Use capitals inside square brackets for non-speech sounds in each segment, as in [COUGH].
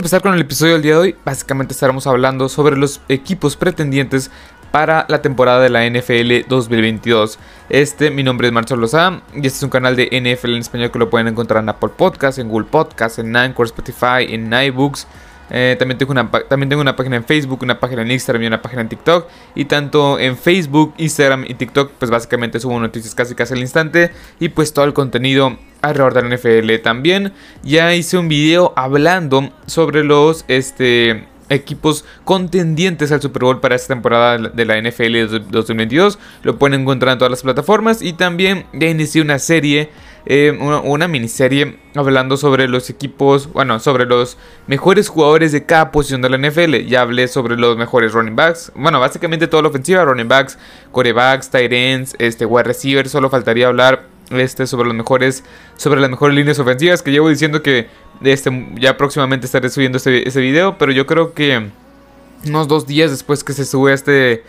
empezar con el episodio del día de hoy. Básicamente estaremos hablando sobre los equipos pretendientes para la temporada de la NFL 2022. Este, mi nombre es Marcelo Lozada y este es un canal de NFL en español que lo pueden encontrar en Apple Podcasts, en Google Podcasts, en Anchor, Spotify, en iBooks. Eh, también, tengo una, también tengo una página en Facebook, una página en Instagram y una página en TikTok. Y tanto en Facebook, Instagram y TikTok, pues básicamente subo noticias casi casi al instante. Y pues todo el contenido alrededor de la NFL también. Ya hice un video hablando sobre los este, equipos contendientes al Super Bowl para esta temporada de la NFL 2022. Lo pueden encontrar en todas las plataformas. Y también ya inicié una serie, eh, una, miniserie hablando sobre los equipos, bueno, sobre los mejores jugadores de cada posición de la NFL. Ya hablé sobre los mejores running backs. Bueno, básicamente toda la ofensiva, running backs, corebacks, tight ends, este, wide receivers. Solo faltaría hablar este, sobre los mejores, sobre las mejores líneas ofensivas que llevo diciendo que este, ya próximamente estaré subiendo ese, ese video, pero yo creo que unos dos días después que se sube este,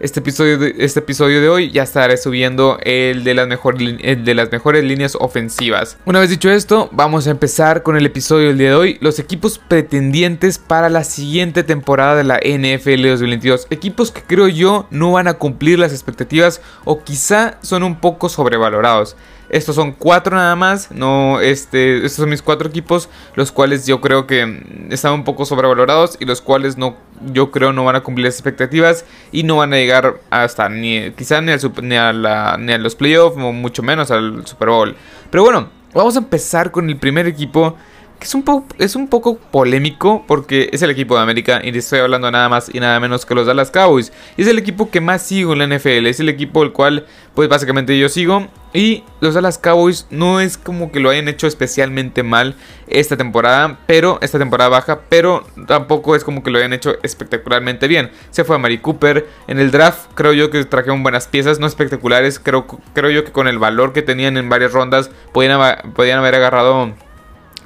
este, episodio de, este episodio de hoy, ya estaré subiendo el de, las mejor, el de las mejores líneas ofensivas. Una vez dicho esto, vamos a empezar con el episodio del día de hoy. Los equipos pretendientes para la siguiente temporada de la NFL 2022. Equipos que creo yo no van a cumplir las expectativas o quizá son un poco sobrevalorados. Estos son cuatro nada más. No, este, estos son mis cuatro equipos. Los cuales yo creo que están un poco sobrevalorados. Y los cuales no, yo creo no van a cumplir las expectativas. Y no van a llegar hasta ni quizá ni, ni, a, la, ni a los playoffs. O mucho menos al Super Bowl. Pero bueno, vamos a empezar con el primer equipo que es un, poco, es un poco polémico porque es el equipo de América y estoy hablando nada más y nada menos que los Dallas Cowboys. es el equipo que más sigo en la NFL, es el equipo el cual pues básicamente yo sigo y los Dallas Cowboys no es como que lo hayan hecho especialmente mal esta temporada, pero esta temporada baja, pero tampoco es como que lo hayan hecho espectacularmente bien. Se fue a Mari Cooper en el draft, creo yo que trajeron buenas piezas, no espectaculares, creo, creo yo que con el valor que tenían en varias rondas podían haber agarrado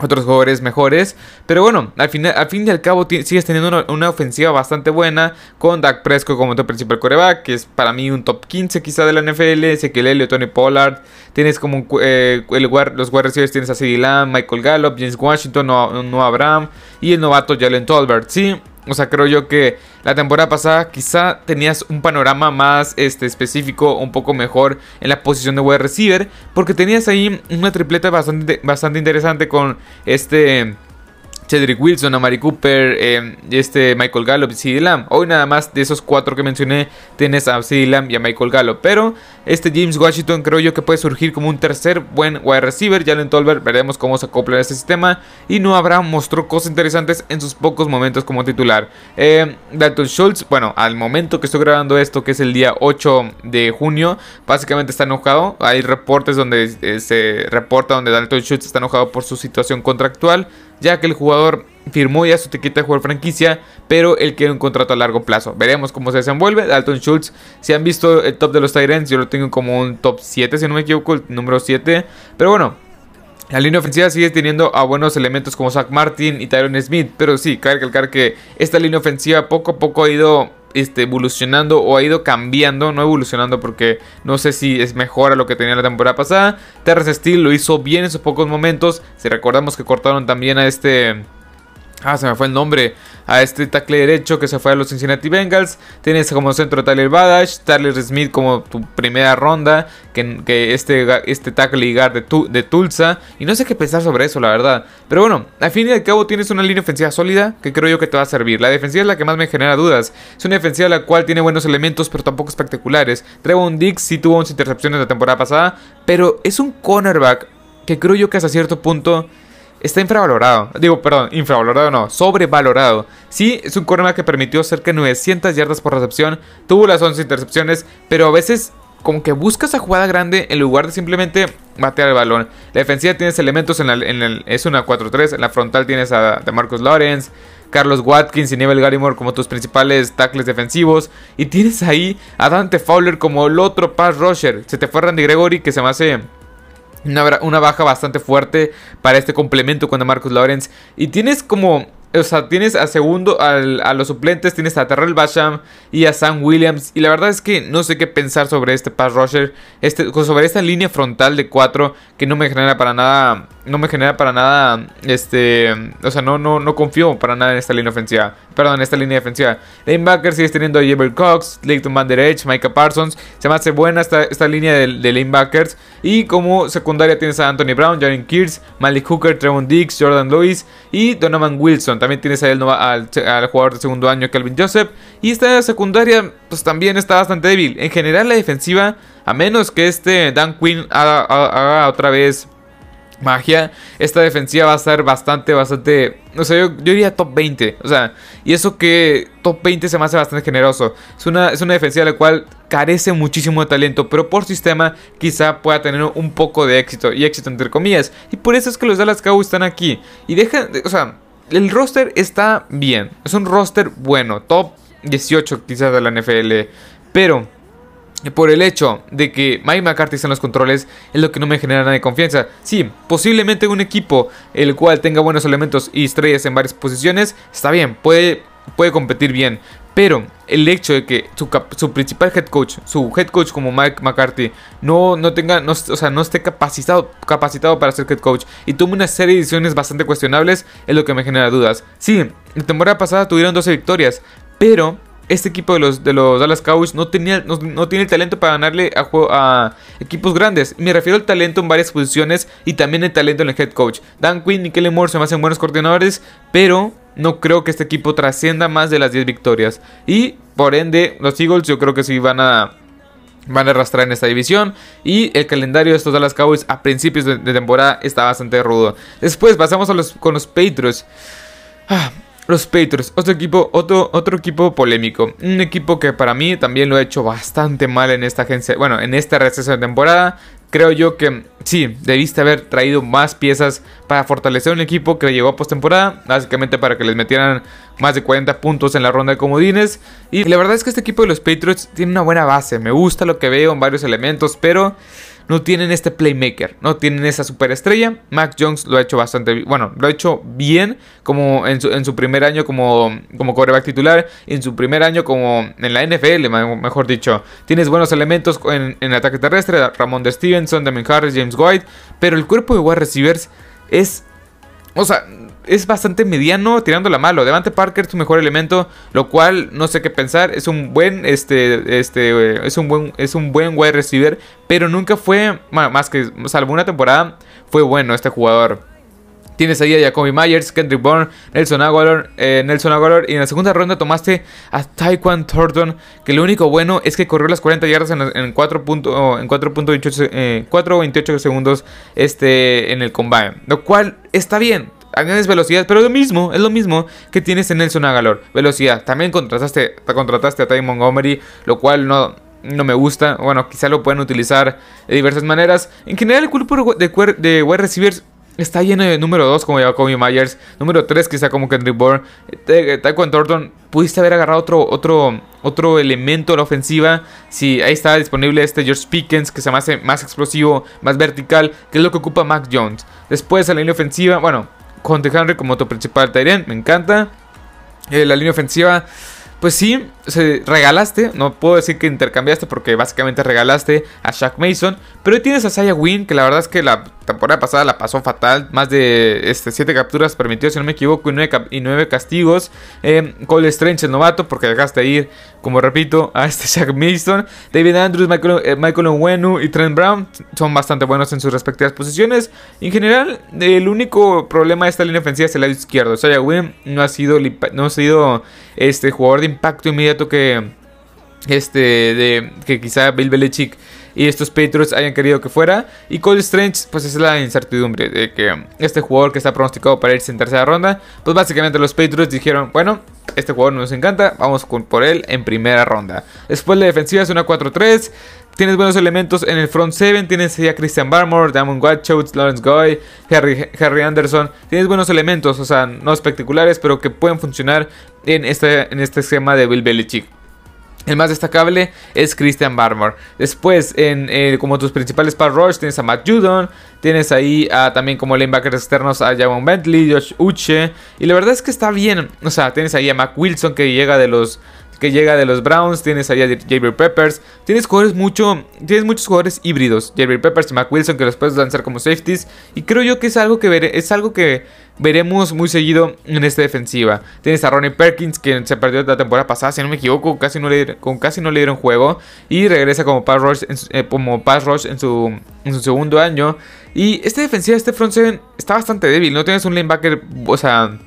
otros jugadores mejores. Pero bueno, al fin, al fin y al cabo sigues teniendo una, ofensiva bastante buena con Dak Prescott como tu principal coreback, que es para mí un top 15 quizá de la NFL, Ezequiel Elliott, Tony Pollard. Tienes como eh, los wide receivers, tienes a Lamb, Michael Gallup, James Washington, Noah, Noah Abraham y el novato Jalen Tolbert. Sí, o sea, creo yo que la temporada pasada quizá tenías un panorama más este, específico, un poco mejor en la posición de wide receiver, porque tenías ahí una tripleta bastante, bastante interesante con este Cedric Wilson, Amari Cooper, eh, este Michael Gallup y CD Lamb. Hoy nada más de esos cuatro que mencioné tienes a CD Lamb y a Michael Gallup. Pero este James Washington creo yo que puede surgir como un tercer buen wide receiver. Jalen Tolbert veremos cómo se acopla a este sistema. Y no habrá mostró cosas interesantes en sus pocos momentos como titular. Eh, Dalton Schultz, bueno, al momento que estoy grabando esto, que es el día 8 de junio, básicamente está enojado. Hay reportes donde eh, se reporta donde Dalton Schultz está enojado por su situación contractual ya que el jugador firmó ya su tiquete de jugador franquicia, pero él quiere un contrato a largo plazo. Veremos cómo se desenvuelve. Dalton Schultz, si han visto el top de los Tyrants, yo lo tengo como un top 7, si no me equivoco, el número 7. Pero bueno, la línea ofensiva sigue teniendo a buenos elementos como Zach Martin y Tyron Smith, pero sí, cabe recalcar que esta línea ofensiva poco a poco ha ido este, evolucionando o ha ido cambiando, no evolucionando porque no sé si es mejor a lo que tenía la temporada pasada. Terrence Steel lo hizo bien en sus pocos momentos. Si recordamos que cortaron también a este Ah, se me fue el nombre. A este tackle derecho que se fue a los Cincinnati Bengals. Tienes como centro Tyler Badash. Tyler Smith como tu primera ronda. Que, este, este tackle y de, de, Tulsa. Y no sé qué pensar sobre eso, la verdad. Pero bueno, al fin y al cabo tienes una línea ofensiva sólida. Que creo yo que te va a servir. La defensiva es la que más me genera dudas. Es una defensiva la cual tiene buenos elementos, pero tampoco espectaculares. Trevon Dix sí tuvo 11 intercepciones la temporada pasada. Pero es un cornerback que creo yo que hasta cierto punto está infravalorado. Digo, perdón, infravalorado no, sobrevalorado. Sí, es un cornerback que permitió cerca de 900 yardas por recepción, tuvo las 11 intercepciones, pero a veces como que buscas a jugada grande en lugar de simplemente batear el balón. La defensiva tienes elementos en, el, es una 4-3, en la frontal tienes a Marcus Lawrence, Carlos Watkins y Neville Gallimore como tus principales tackles defensivos. Y tienes ahí a Dante Fowler como el otro pass rusher. Se te fue Randy Gregory que se me hace una, baja bastante fuerte para este complemento con Marcus Lawrence. Y tienes como o sea, tienes a segundo a los suplentes, tienes a Terrell Basham y a Sam Williams. Y la verdad es que no sé qué pensar sobre este pass rusher, este, sobre esta línea frontal de 4 que no me genera para nada no me genera para nada, este, o sea, no, no, no confío para nada en esta línea ofensiva, perdón, en esta línea defensiva. Lanebacker sigues teniendo a Jebel Cox, Leighton Van Der Edge, Micah Parsons, se me hace buena esta, esta línea de, de. Y como secundaria tienes a Anthony Brown, Jaren Kears, Malik Hooker, Trevon Diggs, Jordan Lewis y Donovan Wilson. También tienes ahí al, al, jugador de segundo año, Calvin Joseph. Y esta secundaria, pues también está bastante débil. En general, la defensiva, a menos que este Dan Quinn haga otra vez magia, esta defensiva va a ser bastante, bastante, no sé, yo, diría top 20, o sea, y eso que top 20 se me hace bastante generoso, es una, es una defensiva la cual carece muchísimo de talento, pero por sistema quizá pueda tener un poco de éxito, y éxito entre comillas, y por eso es que los Dallas Cowboys están aquí, y dejan, o sea, el roster está bien, es un roster bueno, top 18 quizás de la NFL, pero por el hecho de que Mike McCarthy está en los controles es lo que no me genera nada de confianza. Sí, posiblemente un equipo el cual tenga buenos elementos y estrellas en varias posiciones, está bien, puede, puede competir bien. Pero el hecho de que su, principal head coach, su head coach como Mike McCarthy, no, no tenga, no, o sea, no esté capacitado, capacitado para ser head coach y tome una serie de decisiones bastante cuestionables, es lo que me genera dudas. Sí, la temporada pasada tuvieron 12 victorias, pero este equipo de los, de los Dallas Cowboys no, tenía, no, tiene el talento para ganarle a, equipos grandes. Me refiero al talento en varias posiciones y también el talento en el head coach. Dan Quinn y Kelly Moore se me hacen buenos coordinadores, pero no creo que este equipo trascienda más de las 10 victorias. Y por ende, los Eagles yo creo que sí van a van a arrastrar en esta división. Y el calendario de estos Dallas Cowboys a principios de, temporada está bastante rudo. Después pasamos con los Patriots. Ah, los Patriots, otro equipo, otro, otro equipo polémico. Un equipo que para mí también lo ha hecho bastante mal en esta agencia. Bueno, en esta receso de temporada. Creo yo que sí, debiste haber traído más piezas para fortalecer un equipo que llegó a postemporada. Básicamente para que les metieran más de 40 puntos en la ronda de comodines. Y la verdad es que este equipo de los Patriots tiene una buena base. Me gusta lo que veo en varios elementos, pero no tienen este playmaker, no tienen esa superestrella. Mac Jones lo ha hecho bastante, bueno, lo ha hecho bien como en su, primer año como, como quarterback titular, en su primer año como en la NFL, mejor dicho. Tienes buenos elementos en, en ataque terrestre, Ramón de Stevenson, Damien Harris, James White, pero el cuerpo de wide receivers es o sea, es bastante mediano tirando la malo. Devante Parker es su mejor elemento, lo cual no sé qué pensar. Es un buen, este, este, es un buen, es un buen wide receiver, pero nunca fue, más que, salvo una temporada, fue bueno este jugador. Tienes ahí a Jacoby Myers, Kendrick Bourne, Nelson Aguilar, eh, Nelson Aguilar. Y en la segunda ronda tomaste a Taekwon Thornton. Que lo único bueno es que corrió las 40 yardas en, en 4.28 eh, segundos este, en el combine. Lo cual está bien. Añades velocidad, pero lo mismo, es lo mismo que tienes en Nelson Aguilar. Velocidad. También contrataste, contrataste a Ty Montgomery, lo cual no, no me gusta. Bueno, quizá lo pueden utilizar de diversas maneras. En general, el cuerpo de, de wide receivers Está lleno de número 2 como Jacoby Myers, número 3 quizá como Kendrick Bourne, Taekwondo Thornton. Pudiste haber agarrado otro, otro, otro elemento de la ofensiva. Si ahí está disponible este George Pickens que se me hace más explosivo, más vertical, que es lo que ocupa Mac Jones. Después a la línea ofensiva, bueno, con Henry como tu principal Tyrant, me encanta. Eh, la línea ofensiva pues sí, se regalaste, no puedo decir que intercambiaste porque básicamente regalaste a Shaq Mason, pero tienes a Saya Wynn que la verdad es que la temporada pasada la pasó fatal, más de este, 7 capturas permitidas si no me equivoco y 9, castigos. Eh, Cole Strange el novato porque dejaste ir, como repito, a este [LAUGHS] Shaq Mason. David Andrews, Michael, eh, Michael y Trent Brown son bastante buenos en sus respectivas posiciones. En general, el único problema de esta línea ofensiva es el lado izquierdo. Saya Wynn no ha sido, no ha sido este jugador de impacto inmediato que este de que quizá Bill Belichick y estos Patriots hayan querido que fuera. Y Cole Strange, pues es la incertidumbre de que este jugador que está pronosticado para irse en tercera ronda, pues básicamente los Patriots dijeron, bueno, este jugador nos encanta, vamos por él en primera ronda. Después la defensiva es una 4-3. Tienes buenos elementos en el front 7. Tienes a Christian Barmore, Damon Watchouts, Lawrence Goy, Harry, Anderson. Tienes buenos elementos, o sea, no espectaculares, pero que pueden funcionar en este, en este esquema de Bill Belichick. El más destacable es Christian Barmore. Después, eh, como tus principales pass rush, tienes a Matt Judon. Tienes ahí también como linebackers externos a Javon Bentley, Josh Uche. Y la verdad es que está bien. O sea, tienes ahí a Mac Wilson que llega de los que llega de los Browns, tienes allá a Javier Peppers, tienes jugadores mucho, tienes muchos jugadores híbridos, Javier Peppers y Mac Wilson que los puedes lanzar como safeties y creo yo que es algo que veré, es algo que veremos muy seguido en esta defensiva. Tienes a Ronnie Perkins, que se perdió la temporada pasada, si no me equivoco, casi no le, con casi no le dieron juego. Y regresa como pass rush en, eh, como pass rush su, en su segundo año. Y esta defensiva, este front seven, está bastante débil. No tienes un linebacker, o sea,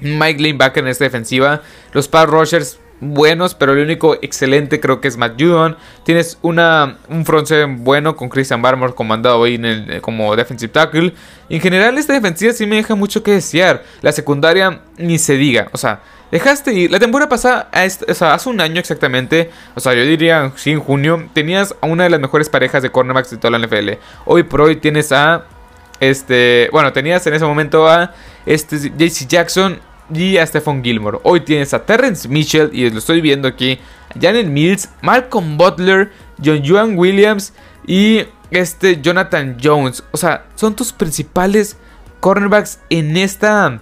Mike linebacker en esta defensiva. Los pass rushers buenos, pero el único excelente creo que es Matt Judon. Tienes una, un front bueno con Christian Barmore comandado hoy en el, como defensive tackle. En general esta defensiva sí me deja mucho que desear. La secundaria ni se diga, o sea... Dejaste ir. La temporada pasada, o sea, hace un año exactamente, o sea, yo diría, sí, en junio, tenías a una de las mejores parejas de cornerbacks de toda la NFL. Hoy por hoy tienes a, este, bueno, tenías en ese momento a, este, JC Jackson y a Stephon Gilmore. Hoy tienes a Terrence Mitchell, y lo estoy viendo aquí, Janet Mills, Malcolm Butler, John Juan Williams y este Jonathan Jones. O sea, son tus principales cornerbacks en esta...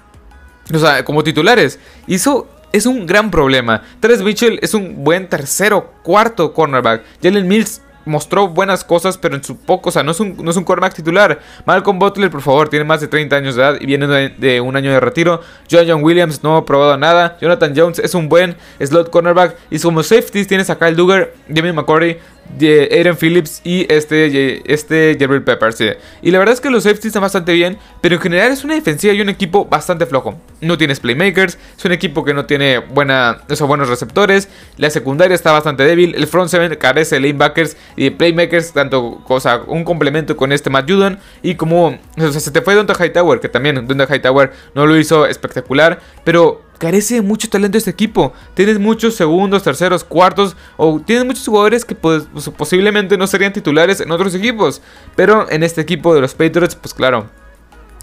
O sea, como titulares. Y eso es un gran problema. Terrence Mitchell es un buen tercero, cuarto cornerback. Jalen Mills mostró buenas cosas, pero en su poco, o sea, no es un, no es un titular. Malcolm Butler, por favor, tiene más de 30 años de edad y viene de, un año de retiro. John John Williams no ha probado nada. Jonathan Jones es un buen slot cornerback. Y como safeties tienes a Kyle Duggar, Jamie McCordy, de Aiden Phillips y este, este Jerry Peppers. Y la verdad es que los safeties están bastante bien, pero en general es una defensiva y un equipo bastante flojo. No tienes playmakers, es un equipo que no tiene buena, o buenos receptores. La secundaria está bastante débil. El front seven carece de lanebackers y de playmakers, tanto cosa, un complemento con este Matt Judon. Y como o sea, se te fue Donta Hightower, que también Donta Hightower no lo hizo espectacular, pero carece de mucho talento este equipo. Tienes muchos segundos, terceros, cuartos, o tienes muchos jugadores que pues, posiblemente no serían titulares en otros equipos. Pero en este equipo de los Patriots, pues claro,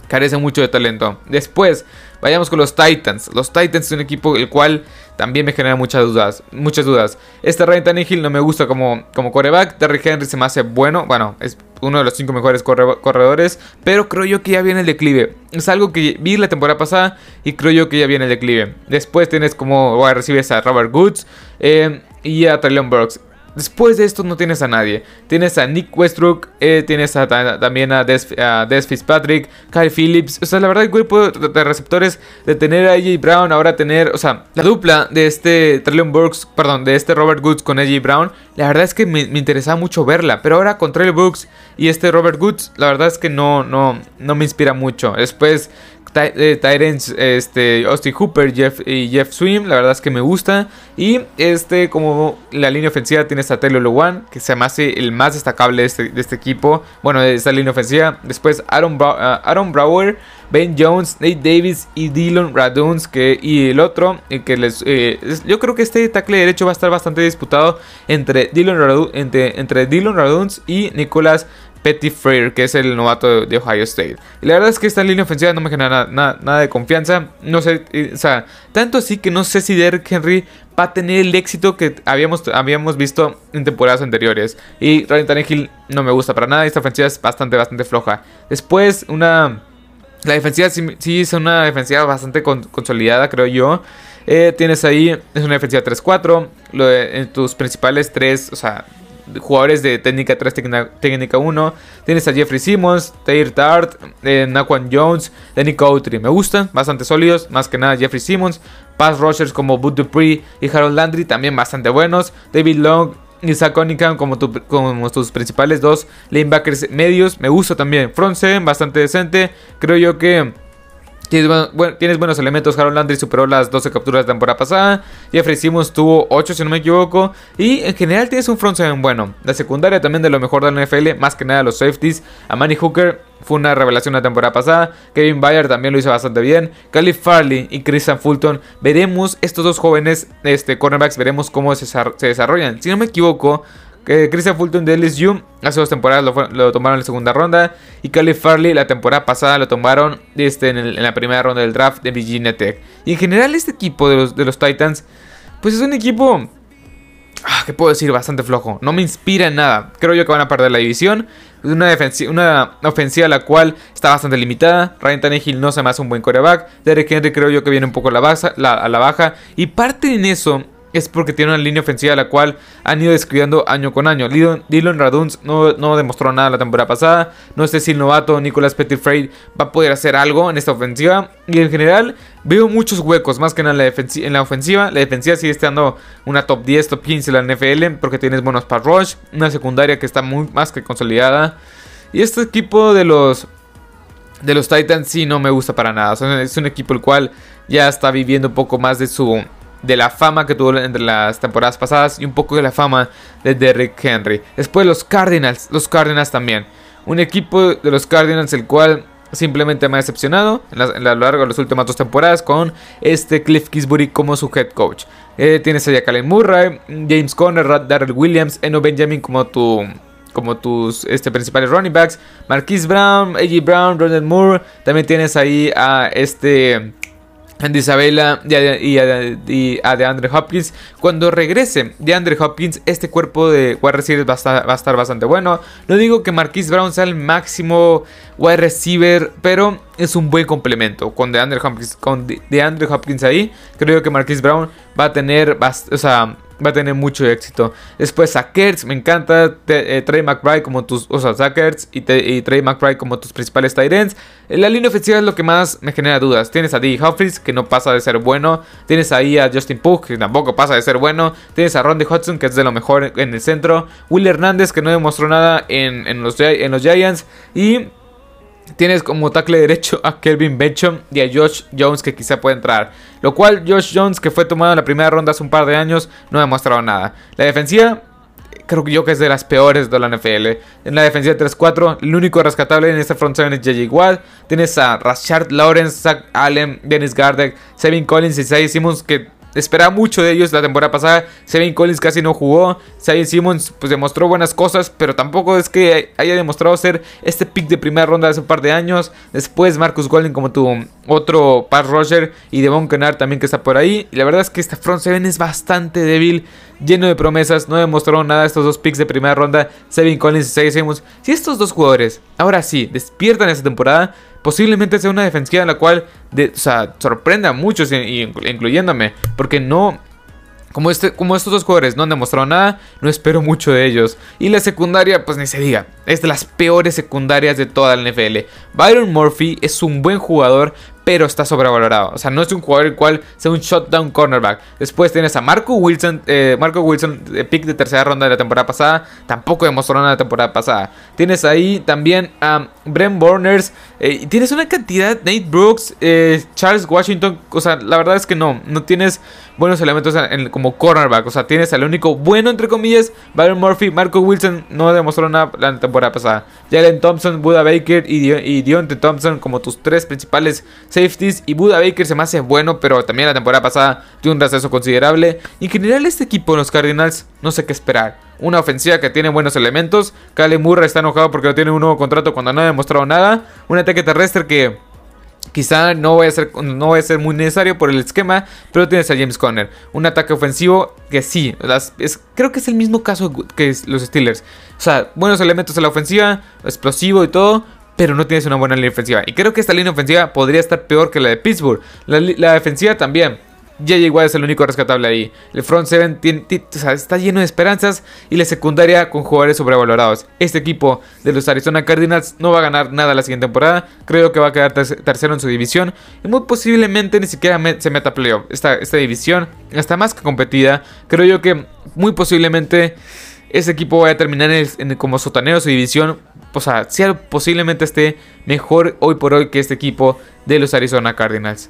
carece mucho de talento. Después, vayamos con los Titans. Los Titans es un equipo el cual también me genera muchas dudas. Muchas dudas. Este Ryan Tannehill no me gusta como, como coreback. Terry Henry se me hace bueno. Bueno, es uno de los cinco mejores corredores. Pero creo yo que ya viene el declive. Es algo que vi la temporada pasada y creo yo que ya viene el declive. Después tienes como recibes a Robert Goods eh, y a Traylon Burks. Después de esto no tienes a nadie. Tienes a Nick Westbrook, eh, tienes también a Des, Fitzpatrick, Kyle Phillips. O sea, la verdad el grupo de, receptores de tener a AJ Brown, ahora tener, o sea, la dupla de este Traylon Burks, perdón, de este Robert Woods con AJ Brown, la verdad es que me, me interesaba mucho verla. Pero ahora con Traylon Burks y este Robert Woods, la verdad es que no, no, no me inspira mucho. Después eh, Tyrants, este, Austin Hooper Jeff, y Jeff Swim, la verdad es que me gusta. Y este, como la línea ofensiva tiene a Taylor Lewan, que se me hace el más destacable de este, este equipo. Bueno, de esta línea ofensiva. Después Aaron, ah, Aaron Brower, Ben Jones, Nate Davis y Dylan Raduns. Que, y el otro, que les, eh, yo creo que este tackle derecho va a estar bastante disputado entre Dylan, Radu, entre, entre Raduns y Nicolas Petty Freire, que es el novato de Ohio State. Y la verdad es que esta línea ofensiva no me genera nada, de confianza. No sé, o sea, tanto así que no sé si Derrick Henry va a tener el éxito que habíamos, habíamos visto en temporadas anteriores. Y Ryan Tannehill no me gusta para nada. Esta ofensiva es bastante, bastante floja. Después, una. La defensiva sí, es una defensiva bastante consolidada, creo yo. Eh, tienes ahí, es una defensiva 3-4. En tus principales tres, o sea, jugadores de técnica 3, técnica, 1. Tienes a Jeffrey Simmons, Taylor Tart, eh, Naquan Jones, Danny Coutry. Me gustan, bastante sólidos. Más que nada Jeffrey Simmons. Pass rushers como Bud Dupree y Harold Landry también bastante buenos. David Long y Zach Cunningham como, como tus principales dos lanebackers medios. Me gusta también. Front 7 bastante decente. Creo yo que Tienes, buenos elementos. Harold Landry superó las 12 capturas de temporada pasada. Jeffrey Simmons tuvo 8, si no me equivoco. Y en general tienes un front seven bueno. La secundaria también de lo mejor de la NFL. Más que nada los safeties. Amani Hooker fue una revelación la temporada pasada. Kevin Bayer también lo hizo bastante bien. Calif Farley y Christian Fulton. Veremos estos dos jóvenes este, cornerbacks. Veremos cómo se desarrollan. Si no me equivoco. Que Christian Fulton de LSU hace dos temporadas lo, tomaron en la segunda ronda. Y Caleb Farley la temporada pasada lo tomaron este, en, la primera ronda del draft de Virginia Tech. Y en general este equipo de los, de los Titans, pues es un equipo, ah, ¿qué puedo decir? Bastante flojo. No me inspira en nada. Creo yo que van a perder la división. Una, una ofensiva la cual está bastante limitada. Ryan Tannehill no se me hace un buen coreback. Derek Henry creo yo que viene un poco a la, baja, a la baja. Y parte en eso es porque tiene una línea ofensiva la cual han ido descuidando año con año. Dylan Raduns no, no, demostró nada la temporada pasada. No sé si el novato Nicolas Petitfrey va a poder hacer algo en esta ofensiva. Y en general veo muchos huecos, más que en la, en la ofensiva. La defensiva sigue estando una top 10, top 15 en la NFL, porque tienes buenos pass rush. Una secundaria que está muy más que consolidada. Y este equipo de los de los Titans sí no me gusta para nada. es un equipo el cual ya está viviendo un poco más de su de la fama que tuvo entre las temporadas pasadas y un poco de la fama de Derrick Henry. Después los Cardinals, los Cardinals también. Un equipo de los Cardinals el cual simplemente me ha decepcionado a lo largo de las últimas dos temporadas con este Cliff Kisbury como su head coach. Eh, tienes a Jacqueline Murray, James Conner, Darrell Williams, Eno Benjamin como tu como tus este, principales running backs. Marquise Brown, A.J. Brown, Ronald Moore. También tienes ahí a este Andy Isabella y a, DeAndre Hopkins. Cuando regrese DeAndre Hopkins, este cuerpo de wide receivers va a, estar, bastante bueno. No digo que Marquise Brown sea el máximo wide receiver, pero es un buen complemento con DeAndre Hopkins, con DeAndre Hopkins ahí. Creo que Marquise Brown va a tener, o sea, va a tener mucho éxito. Después Sackers, me encanta eh, Trey McBride como tus, o sea, Sackers y, Trey McBride como tus principales tight ends. La línea ofensiva es lo que más me genera dudas. Tienes a D. Humphries, que no pasa de ser bueno. Tienes ahí a Justin Pugh, que tampoco pasa de ser bueno. Tienes a Rondy Hudson, que es de lo mejor en el centro. Will Hernández, que no demostró nada en, los, en los Giants. Y Tienes como tackle derecho a Kelvin Bencham y a Josh Jones que quizá puede entrar. Lo cual Josh Jones que fue tomado en la primera ronda hace un par de años no ha demostrado nada. La defensiva creo que yo que es de las peores de la NFL. En la defensiva 3-4, el único rescatable en este front 7 es JJ Watt. Tienes a Rashard Lawrence, Zach Allen, Dennis Gardeck, Sevin Collins y Say Simmons que esperaba mucho de ellos la temporada pasada. Sevin Collins casi no jugó. Xavier Simmons pues demostró buenas cosas, pero tampoco es que haya demostrado ser este pick de primera ronda hace un par de años. Después Marcus Golden como tu otro pass rusher y Devon Kennard también que está por ahí. Y la verdad es que este front seven es bastante débil, lleno de promesas. No demostraron nada estos dos picks de primera ronda, Sevin Collins y Simmons. Si estos dos jugadores ahora sí despiertan esta temporada, posiblemente sea una defensiva en la cual sorprenda a muchos, incluyéndome, porque no... Como, este, como estos dos jugadores no han demostrado nada, no espero mucho de ellos. Y la secundaria, pues ni se diga, es de las peores secundarias de toda la NFL. Byron Murphy es un buen jugador, pero está sobrevalorado. O sea, no es un jugador el cual sea un shutdown cornerback. Después tienes a Marco Wilson, eh, Marco Wilson, pick de tercera ronda de la temporada pasada, tampoco demostró nada la temporada pasada. Tienes ahí también a Brent Burners, eh, tienes una cantidad, Nate Brooks, eh, Charles Washington, o sea, la verdad es que no, no tienes buenos elementos como cornerback, o sea, tienes al único bueno, entre comillas, Byron Murphy, Marco Wilson no demostró nada la temporada pasada. Jalen Thompson, Buda Baker y, y Deontay Thompson como tus tres principales safeties. Y Buda Baker se me hace bueno, pero también la temporada pasada tuvo un receso considerable. En general este equipo de los Cardinals no sé qué esperar. Una ofensiva que tiene buenos elementos. Kale Murray está enojado porque no tiene un nuevo contrato cuando no ha demostrado nada. Un ataque terrestre que Quizá no vaya, a ser, no a ser muy necesario por el esquema, pero tienes a James Conner. Un ataque ofensivo que sí, es, creo que es el mismo caso que los Steelers. O sea, buenos elementos en la ofensiva, explosivo y todo, pero no tienes una buena línea ofensiva. Y creo que esta línea ofensiva podría estar peor que la de Pittsburgh. La, defensiva también. JJ Watt es el único rescatable ahí. El front 7 está lleno de esperanzas y la secundaria con jugadores sobrevalorados. Este equipo de los Arizona Cardinals no va a ganar nada la siguiente temporada. Creo que va a quedar tercero en su división y muy posiblemente ni siquiera se meta playoff. Esta, esta división está más que competida. Creo yo que muy posiblemente este equipo vaya a terminar como sotanero su división o sea, posiblemente esté mejor hoy por hoy que este equipo de los Arizona Cardinals.